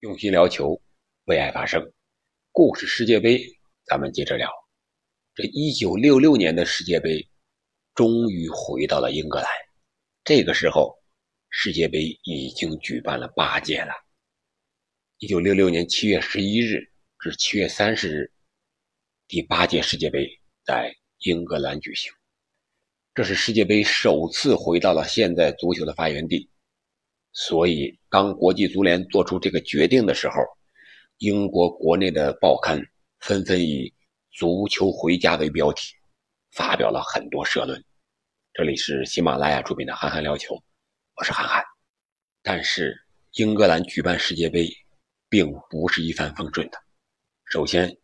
用心聊球，为爱发声。故事世界杯，咱们接着聊。这一九六六年的世界杯终于回到了英格兰。这个时候，世界杯已经举办了八届了。一九六六年七月十一日至七月三十日，第八届世界杯在英格兰举行。这是世界杯首次回到了现在足球的发源地。所以，当国际足联做出这个决定的时候，英国国内的报刊纷纷以“足球回家”为标题，发表了很多社论。这里是喜马拉雅出品的《憨憨聊球》，我是憨憨。但是，英格兰举办世界杯并不是一帆风顺的。首先，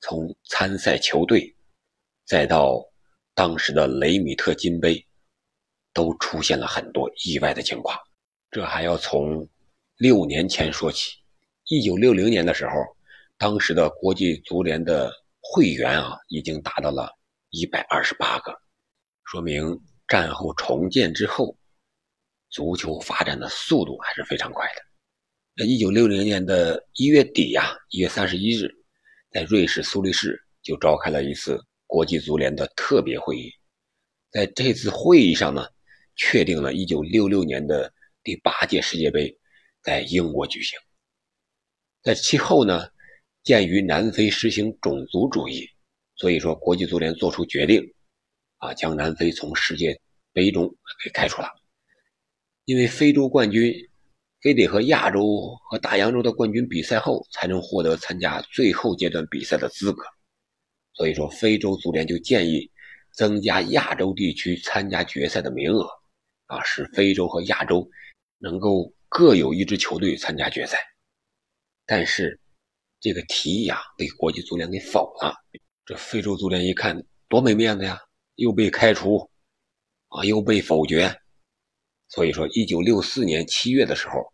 从参赛球队，再到当时的雷米特金杯，都出现了很多意外的情况。这还要从六年前说起。一九六零年的时候，当时的国际足联的会员啊，已经达到了一百二十八个，说明战后重建之后，足球发展的速度还是非常快的。那一九六零年的一月底呀，一月三十一日，在瑞士苏黎世就召开了一次国际足联的特别会议，在这次会议上呢，确定了一九六六年的。第八届世界杯在英国举行，在其后呢，鉴于南非实行种族主义，所以说国际足联做出决定，啊，将南非从世界杯中给开除了。因为非洲冠军非得和亚洲和大洋洲的冠军比赛后，才能获得参加最后阶段比赛的资格，所以说非洲足联就建议增加亚洲地区参加决赛的名额，啊，使非洲和亚洲。能够各有一支球队参加决赛，但是这个提议啊被国际足联给否了。这非洲足联一看多没面子呀，又被开除，啊又被否决。所以说，一九六四年七月的时候，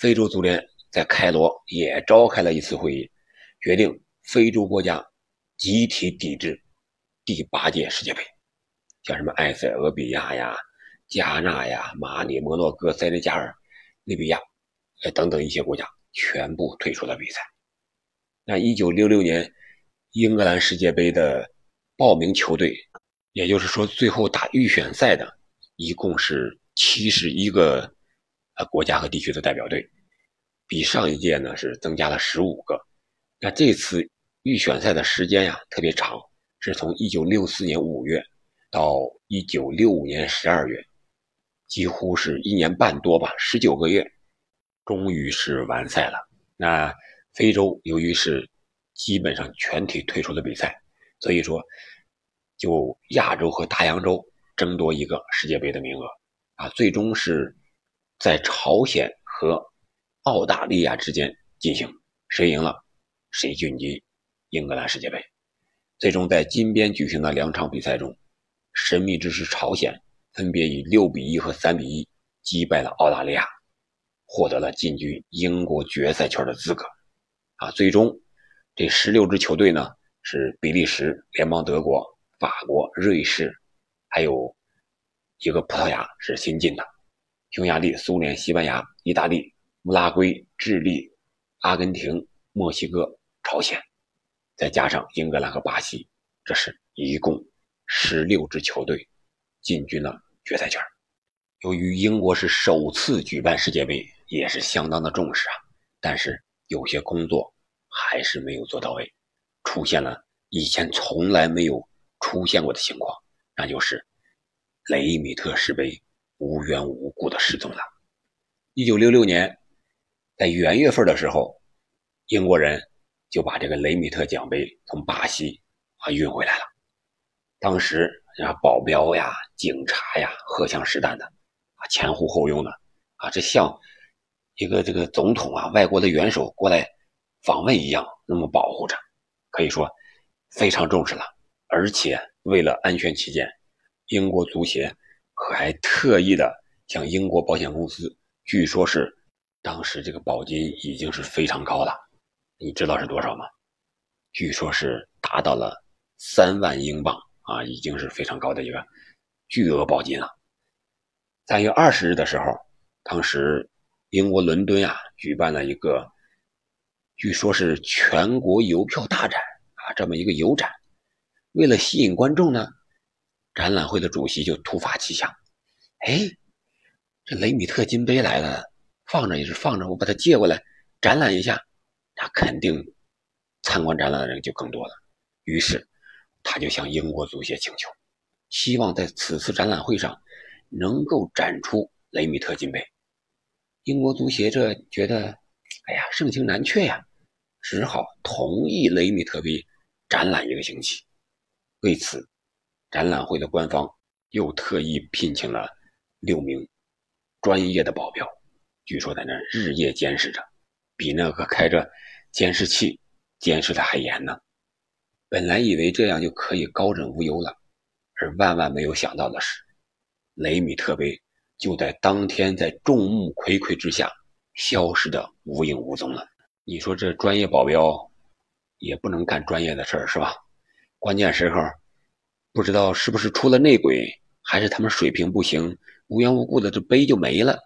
非洲足联在开罗也召开了一次会议，决定非洲国家集体抵制第八届世界杯，像什么埃塞俄比亚呀。加纳呀、马里、摩洛哥、塞内加尔、利比亚，呃等等一些国家全部退出了比赛。那一九六六年英格兰世界杯的报名球队，也就是说最后打预选赛的，一共是七十一个呃国家和地区的代表队，比上一届呢是增加了十五个。那这次预选赛的时间呀特别长，是从一九六四年五月到一九六五年十二月。几乎是一年半多吧，十九个月，终于是完赛了。那非洲由于是基本上全体退出了比赛，所以说就亚洲和大洋洲争夺一个世界杯的名额啊。最终是在朝鲜和澳大利亚之间进行，谁赢了谁晋级英格兰世界杯。最终在金边举行的两场比赛中，神秘之师朝鲜。分别以六比一和三比一击败了澳大利亚，获得了进军英国决赛圈的资格。啊，最终这十六支球队呢是比利时、联邦德国、法国、瑞士，还有一个葡萄牙是新进的，匈牙利、苏联、西班牙、意大利、乌拉圭、智利、阿根廷、墨西哥、朝鲜，再加上英格兰和巴西，这是一共十六支球队进军了。决赛圈，由于英国是首次举办世界杯，也是相当的重视啊。但是有些工作还是没有做到位，出现了以前从来没有出现过的情况，那就是雷米特石碑无缘无故的失踪了。一九六六年，在元月份的时候，英国人就把这个雷米特奖杯从巴西啊运回来了，当时。呀，保镖呀，警察呀，荷枪实弹的，啊，前呼后拥的，啊，这像一个这个总统啊，外国的元首过来访问一样，那么保护着，可以说非常重视了。而且为了安全起见，英国足协还特意的向英国保险公司，据说是当时这个保金已经是非常高了，你知道是多少吗？据说是达到了三万英镑。啊，已经是非常高的一个巨额保金了。三月二十日的时候，当时英国伦敦啊举办了一个据说是全国邮票大展啊，这么一个邮展。为了吸引观众呢，展览会的主席就突发奇想，哎，这雷米特金杯来了，放着也是放着，我把它借过来展览一下，那肯定参观展览的人就更多了。于是他就向英国足协请求，希望在此次展览会上能够展出雷米特金杯。英国足协这觉得，哎呀，盛情难却呀，只好同意雷米特杯展览一个星期。为此，展览会的官方又特意聘请了六名专业的保镖，据说在那日夜监视着，比那个开着监视器监视的还严呢。本来以为这样就可以高枕无忧了，而万万没有想到的是，雷米特杯就在当天在众目睽睽之下消失的无影无踪了。你说这专业保镖也不能干专业的事儿，是吧？关键时候，不知道是不是出了内鬼，还是他们水平不行，无缘无故的这杯就没了。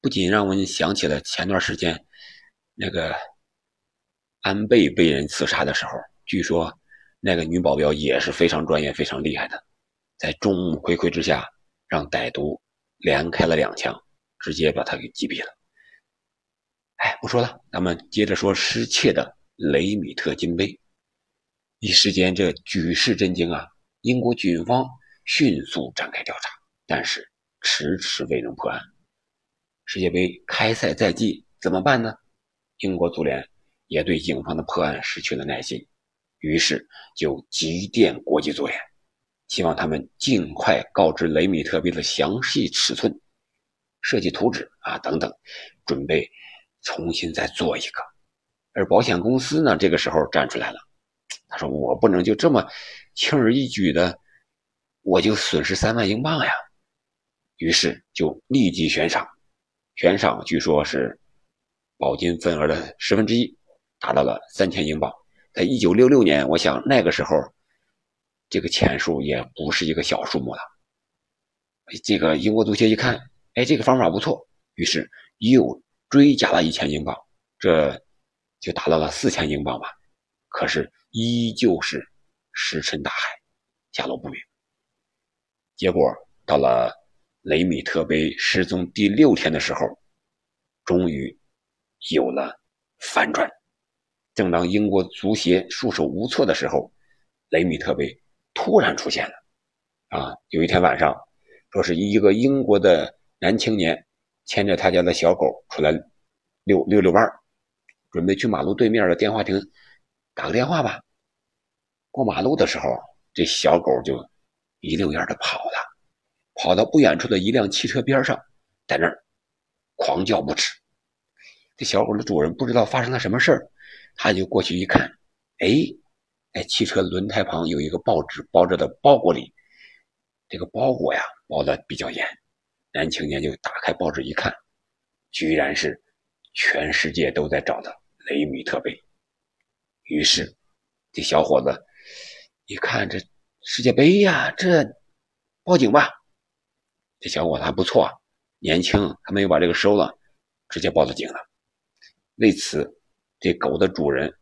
不仅让我们想起了前段时间那个安倍被人刺杀的时候，据说那个女保镖也是非常专业、非常厉害的，在众目睽睽之下让歹徒连开了两枪，直接把他给击毙了。哎，不说了，咱们接着说失窃的雷米特金杯。一时间，这举世震惊啊！英国军方迅速展开调查，但是迟迟未能破案。世界杯开赛在即，怎么办呢？英国足联也对警方的破案失去了耐心，于是就急电国际足联，希望他们尽快告知雷米特币的详细尺寸、设计图纸啊等等，准备重新再做一个。而保险公司呢，这个时候站出来了。他说：“我不能就这么轻而易举的，我就损失三万英镑呀。”于是就立即悬赏，悬赏据说是保金份额的十分之一，达到了三千英镑。在一九六六年，我想那个时候这个钱数也不是一个小数目了。这个英国足协一看，哎，这个方法不错，于是又追加了一千英镑，这就达到了四千英镑吧。可是。依旧是石沉大海，下落不明。结果到了雷米特杯失踪第六天的时候，终于有了反转。正当英国足协束手无策的时候，雷米特杯突然出现了。啊，有一天晚上，说是一个英国的男青年牵着他家的小狗出来遛遛遛弯准备去马路对面的电话亭。打个电话吧。过马路的时候，这小狗就一溜烟的跑了，跑到不远处的一辆汽车边上，在那儿狂叫不止。这小狗的主人不知道发生了什么事儿，他就过去一看，哎，在汽车轮胎旁有一个报纸包着的包裹里，这个包裹呀包的比较严。男青年就打开报纸一看，居然是全世界都在找的雷米特杯。于是，这小伙子一看这世界杯呀，这报警吧。这小伙子还不错，年轻，还没有把这个收了，直接报了警了。为此，这狗的主人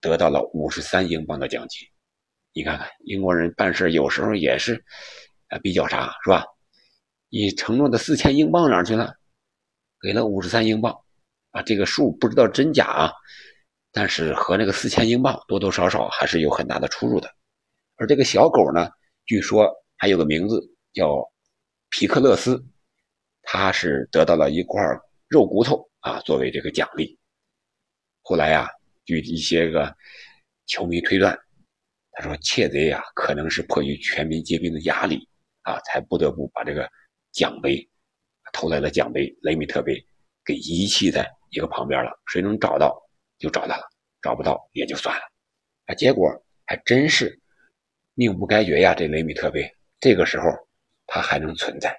得到了五十三英镑的奖金。你看看，英国人办事有时候也是啊，比较啥是吧？你承诺的四千英镑哪去了？给了五十三英镑啊，这个数不知道真假啊。但是和那个四千英镑多多少少还是有很大的出入的，而这个小狗呢，据说还有个名字叫皮克勒斯，他是得到了一块肉骨头啊作为这个奖励。后来呀，据一些个球迷推断，他说窃贼呀可能是迫于全民皆兵的压力啊，才不得不把这个奖杯偷来的奖杯雷米特杯给遗弃在一个旁边了，谁能找到？就找到了，找不到也就算了，啊，结果还真是命不该绝呀！这雷米特杯这个时候它还能存在，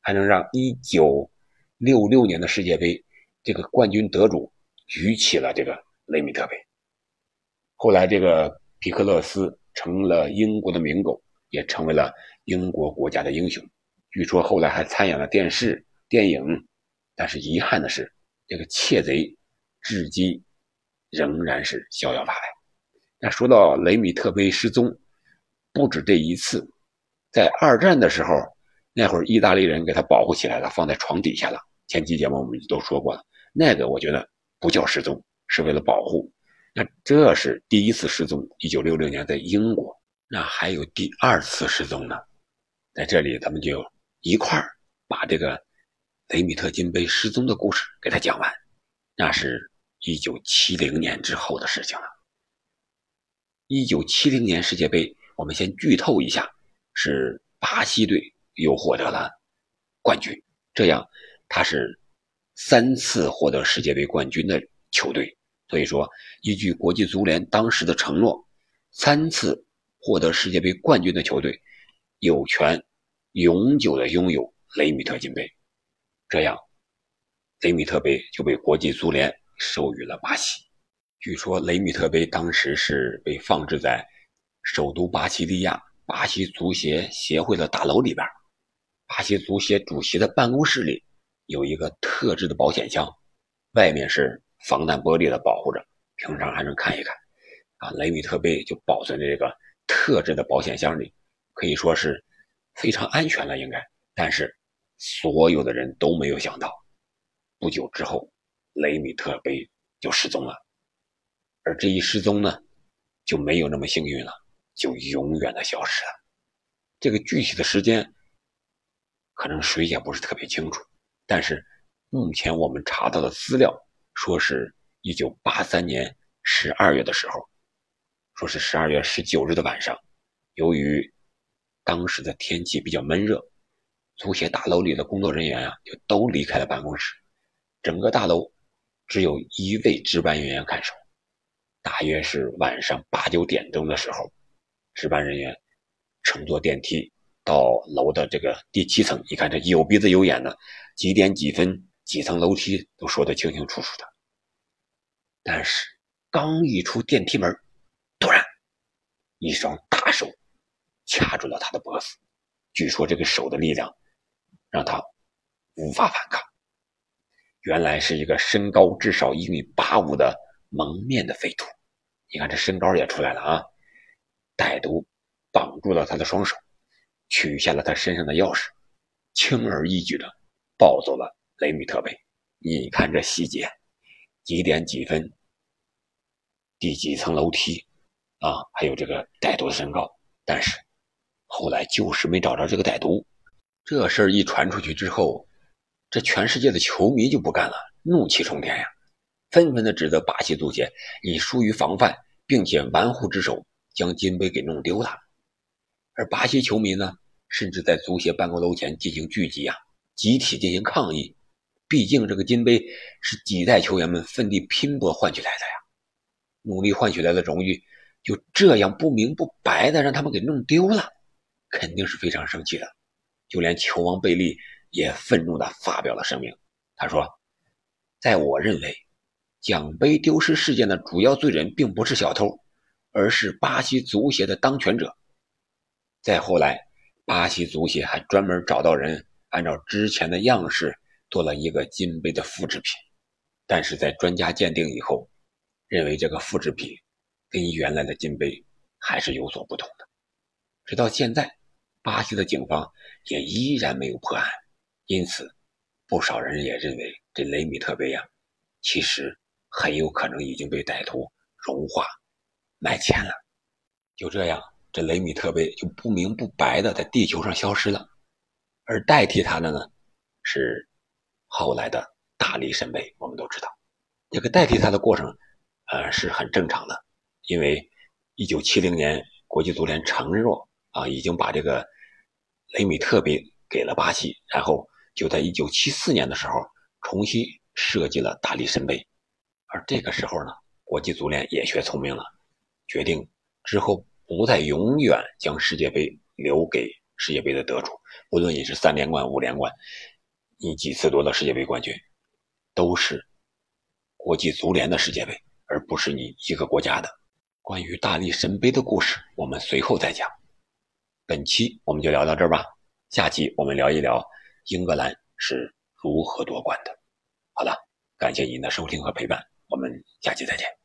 还能让一九六六年的世界杯这个冠军得主举起了这个雷米特杯。后来这个皮克勒斯成了英国的名狗，也成为了英国国家的英雄。据说后来还参演了电视电影，但是遗憾的是，这个窃贼至今。仍然是逍遥法外。那说到雷米特杯失踪，不止这一次，在二战的时候，那会儿意大利人给他保护起来了，放在床底下了。前期节目我们都说过了，那个我觉得不叫失踪，是为了保护。那这是第一次失踪，一九六六年在英国。那还有第二次失踪呢，在这里咱们就一块儿把这个雷米特金杯失踪的故事给他讲完。那是一九七零年之后的事情了。一九七零年世界杯，我们先剧透一下，是巴西队又获得了冠军，这样他是三次获得世界杯冠军的球队。所以说，依据国际足联当时的承诺，三次获得世界杯冠军的球队有权永久的拥有雷米特金杯。这样，雷米特杯就被国际足联授予了巴西。据说，雷米特杯当时是被放置在首都巴西利亚巴西足协协会的大楼里边，巴西足协主席的办公室里有一个特制的保险箱，外面是。防弹玻璃的保护着，平常还能看一看，啊，雷米特杯就保存在这个特制的保险箱里，可以说是非常安全了，应该。但是所有的人都没有想到，不久之后，雷米特杯就失踪了，而这一失踪呢，就没有那么幸运了，就永远的消失了。这个具体的时间，可能谁也不是特别清楚，但是目前我们查到的资料。说是一九八三年十二月的时候，说是十二月十九日的晚上，由于当时的天气比较闷热，足协大楼里的工作人员啊就都离开了办公室，整个大楼只有一位值班人员看守。大约是晚上八九点钟的时候，值班人员乘坐电梯到楼的这个第七层，一看这有鼻子有眼的，几点几分。几层楼梯都说得清清楚楚的，但是刚一出电梯门，突然一双大手掐住了他的脖子。据说这个手的力量让他无法反抗。原来是一个身高至少一米八五的蒙面的匪徒。你看这身高也出来了啊！歹徒绑住了他的双手，取下了他身上的钥匙，轻而易举的抱走了。雷米特杯，你看这细节，几点几分，第几层楼梯，啊，还有这个歹徒的身高。但是后来就是没找着这个歹徒。这事儿一传出去之后，这全世界的球迷就不干了，怒气冲天呀，纷纷的指责巴西足协以疏于防范并且玩忽职守，将金杯给弄丢了。而巴西球迷呢，甚至在足协办公楼前进行聚集啊，集体进行抗议。毕竟这个金杯是几代球员们奋力拼搏换取来的呀，努力换取来的荣誉，就这样不明不白的让他们给弄丢了，肯定是非常生气的。就连球王贝利也愤怒的发表了声明，他说：“在我认为，奖杯丢失事件的主要罪人并不是小偷，而是巴西足协的当权者。”再后来，巴西足协还专门找到人，按照之前的样式。做了一个金杯的复制品，但是在专家鉴定以后，认为这个复制品跟原来的金杯还是有所不同的。直到现在，巴西的警方也依然没有破案，因此，不少人也认为这雷米特杯呀，其实很有可能已经被歹徒融化卖钱了。就这样，这雷米特杯就不明不白的在地球上消失了，而代替他的呢，是。后来的大力神杯，我们都知道，这个代替他的过程，呃，是很正常的。因为一九七零年国际足联承诺啊，已经把这个雷米特杯给了巴西，然后就在一九七四年的时候重新设计了大力神杯。而这个时候呢，国际足联也学聪明了，决定之后不再永远将世界杯留给世界杯的得主，无论你是三连冠、五连冠。你几次夺得世界杯冠军，都是国际足联的世界杯，而不是你一个国家的。关于大力神杯的故事，我们随后再讲。本期我们就聊到这儿吧，下期我们聊一聊英格兰是如何夺冠的。好了，感谢您的收听和陪伴，我们下期再见。